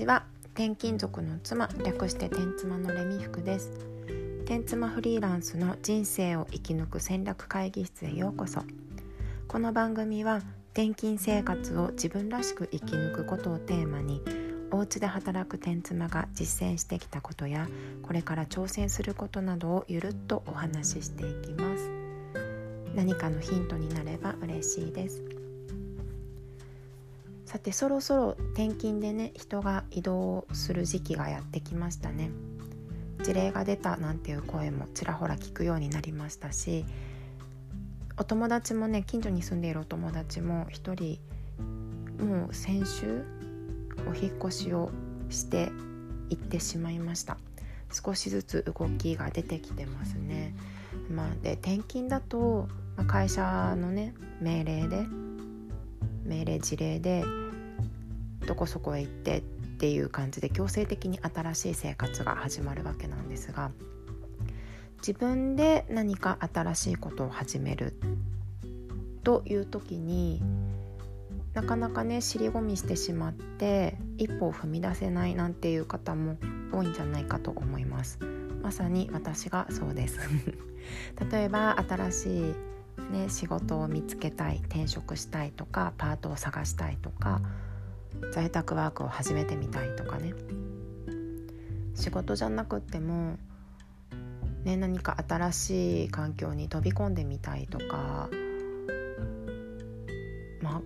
ちは。転勤族の妻略して転妻のレミ服です。転妻フリーランスの人生を生き抜く戦略会議室へようこそ。この番組は転勤生活を自分らしく生き抜くことをテーマにお家で働く転妻が実践してきたことやこれから挑戦することなどをゆるっとお話ししていきます。何かのヒントになれば嬉しいです。さてそろそろ転勤でね人が移動する時期がやってきましたね。事例が出たなんていう声もちらほら聞くようになりましたしお友達もね近所に住んでいるお友達も一人もう先週お引越しをして行ってしまいました。少しずつ動きが出てきてますね。まあで転勤だと、ま、会社のね命令で命令事例でどこそこへ行ってっていう感じで強制的に新しい生活が始まるわけなんですが自分で何か新しいことを始めるという時になかなかね尻込みしてしまって一歩を踏み出せないなんていう方も多いんじゃないかと思います。まさに私がそうです。例えば新しいね、仕事を見つけたい転職したいとかパートを探したいとか在宅ワークを始めてみたいとかね。仕事じゃなくっても、ね、何か新しい環境に飛び込んでみたいとかまあ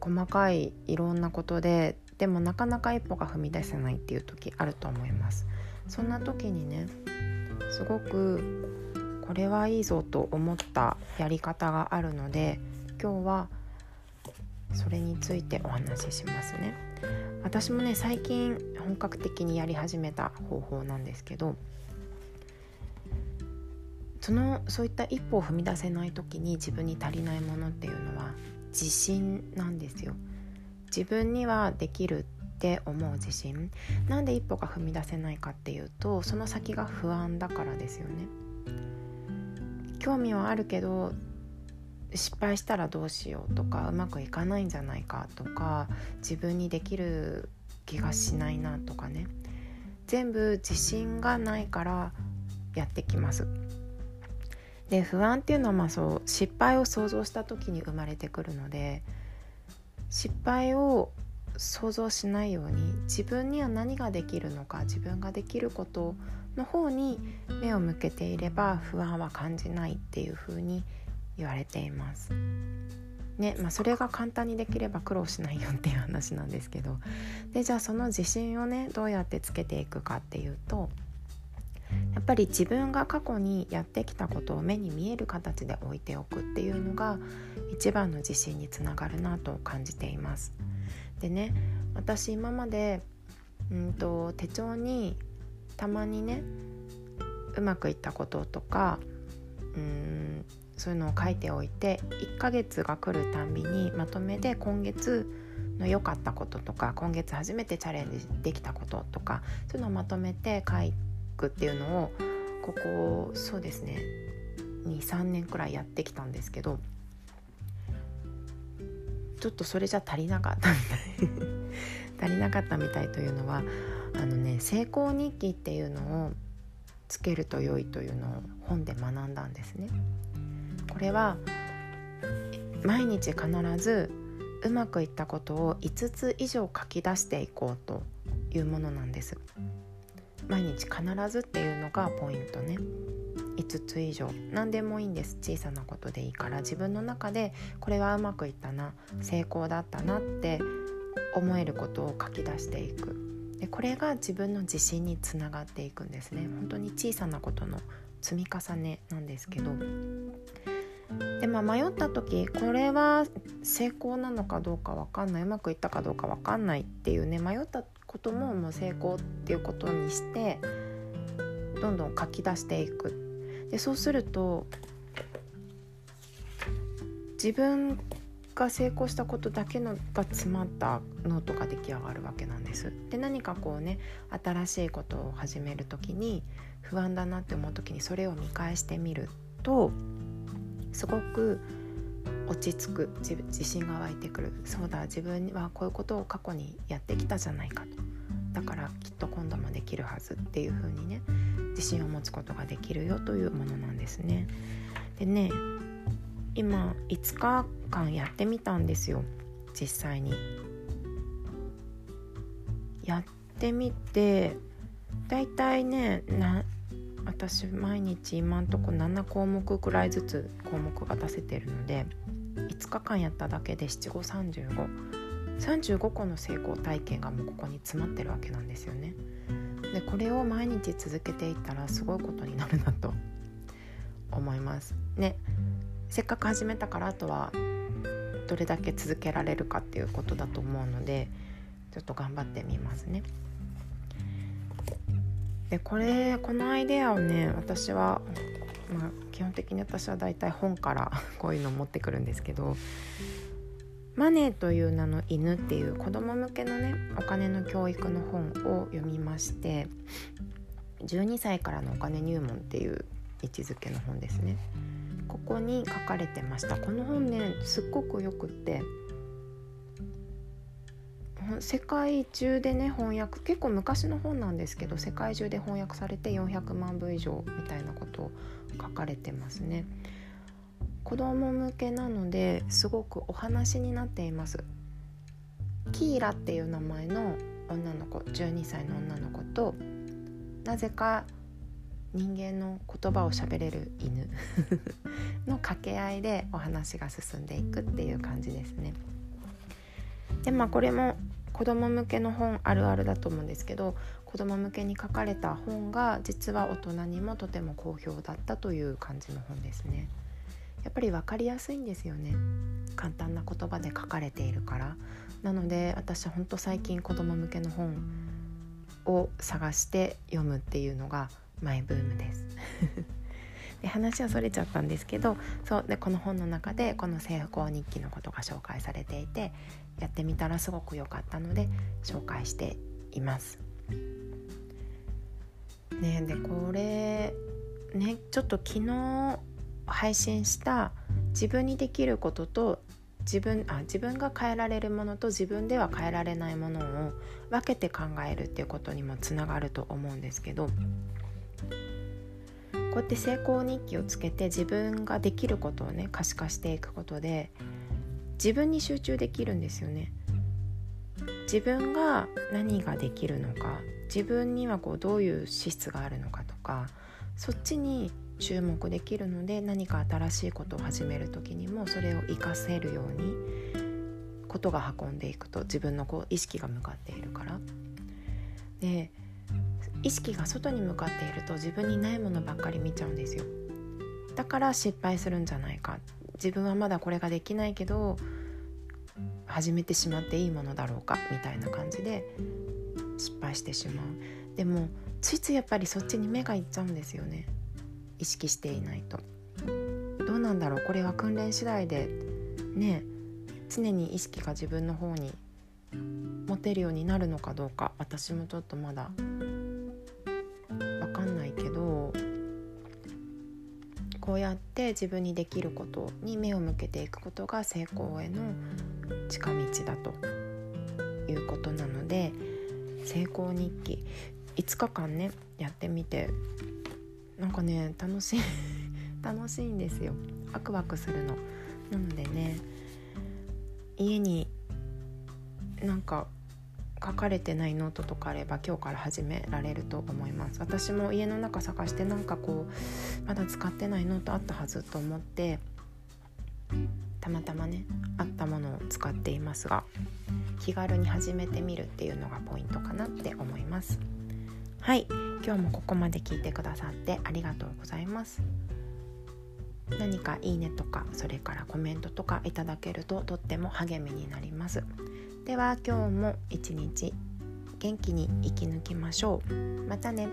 細かいいろんなことででもなかなか一歩が踏み出せないっていう時あると思います。そんな時にねすごくこれはいいぞと思ったやり方があるので今日はそれについてお話ししますね。私もね最近本格的にやり始めた方法なんですけどそのそういった一歩を踏み出せない時に自分に足りないものっていうのは自信なんですよ。自分にはできるって思う自信。なんで一歩が踏み出せないかっていうとその先が不安だからですよね。興味はあるけど失敗したらどうしようとかうまくいかないんじゃないかとか自分にできる気がしないなとかね全部自信がないからやってきます。で不安っていうのはまあそう失敗を想像した時に生まれてくるので失敗を想像しないように自分には何ができるのか自分ができることの方に目を向けていれば不安は感じないっていうふうに言われています。ねまあ、それが簡単にできれば苦労しないよっていう話なんですけどでじゃあその自信をねどうやってつけていくかっていうとやっぱり自分が過去にやってきたことを目に見える形で置いておくっていうのが一番の自信につながるなと感じています。でね私今までうんと手帳にたまにねうまくいったこととかうんそういうのを書いておいて1ヶ月が来るたんびにまとめて今月の良かったこととか今月初めてチャレンジできたこととかそういうのをまとめて書くっていうのをここそうですね23年くらいやってきたんですけどちょっとそれじゃ足りなかったみたい 足りなかったみたいというのはあのね成功日記っていうのをつけると良いというのを本で学んだんですね。これは毎日必ずうまくいったことを5つ以上書き出していこうというものなんです。毎日必ずっていうのがポイントね。5つ以上。何でもいいんです。小さなことでいいから。自分の中でこれはうまくいったな。成功だったなって思えることを書き出していく。でこれが自分の自信につながっていくんですね。本当に小さなことの積み重ねなんですけど。でまあ迷った時これは成功なのかどうか分かんないうまくいったかどうか分かんないっていうね迷ったことももう成功っていうことにしてどんどん書き出していくでそうすると自分が成功したことだけのが詰まったノートが出来上がるわけなんです。で何かこうね新しいことを始める時に不安だなって思う時にそれを見返してみるとすごく落ち着く自信が湧いてくるそうだ自分はこういうことを過去にやってきたじゃないかとだからきっと今度もできるはずっていう風にね自信を持つことができるよというものなんですね。でね今5日間やってみたんですよ実際に。やってみてだいたいね私毎日今んとこ7項目くらいずつ項目が出せてるので5日間やっただけで七五三十五35個の成功体験がもうここに詰まってるわけなんですよね。でこれを毎日続けていったらすごいことになるなと思います。ねせっかく始めたからあとはどれだけ続けられるかっていうことだと思うのでちょっと頑張ってみますね。でこれこのアイデアをね私は、まあ、基本的に私は大体本から こういうのを持ってくるんですけどマネーという名の犬っていう子供向けのねお金の教育の本を読みまして12歳からのお金入門っていう位置づけの本ですね。ここに書かれてました。この本ねすっごくよくって世界中でね翻訳結構昔の本なんですけど世界中で翻訳されて400万部以上みたいなことを書かれてますね。子供向けなのですごくお話になっていますキーラっていう名前の女の子12歳の女の子となぜか人間の言葉を喋れる犬 の掛け合いでお話が進んでいくっていう感じですね。でまあこれも子供向けの本あるあるだと思うんですけど子供向けに書かれた本が実は大人にもとても好評だったという感じの本ですね。やっぱり分かりやすいんですよね。簡単な言葉で書かれているから。なので私は本当最近子供向けの本を探して読むっていうのがマイブームです。で話はそれちゃったんですけどそう。でこの本の中でこの成功日記のことが紹介されていてやってみたらすごく良かったので紹介しています。ねでこれねちょっと昨日配信した自分にできることと自分あ自分が変えられるものと自分では変えられないものを分けて考えるっていうことにもつながると思うんですけどこうやって成功日記をつけて自分ができることをね可視化していくことで自分に集中できるんですよね。自分が何ができるのか自分にはこうどういう資質があるのかとかそっちに注目できるので何か新しいことを始める時にもそれを活かせるようにことが運んでいくと自分のこう意識が向かっているから。で意識が外に向かっていると自分にないものばっかり見ちゃうんですよ。だから失敗するんじゃないか。自分はまだこれができないけど始めてしまっていいものだろうかみたいな感じで失敗してしまう。でもついついやっぱりそっちに目がいっちゃうんですよね。意識していないと。どうなんだろう？これは訓練次第でね常に意識が自分の方に持てるようになるのかどうか私もちょっとまだこうやって自分にできることに目を向けていくことが成功への近道だということなので成功日記5日間ねやってみてなんかね楽しい 楽しいんですよ。ワクワクするの。なのでね家になんか書かれてないノートとかあれば今日から始められると思います。私も家の中探してなんかこうまだ使ってないノートあったはずと思ってたまたまねあったものを使っていますが気軽に始めてみるっていうのがポイントかなって思います。はい今日もここまで聞いてくださってありがとうございます。何かいいねとかそれからコメントとかいただけるととっても励みになります。では今日も一日元気に生き抜きましょう。またね。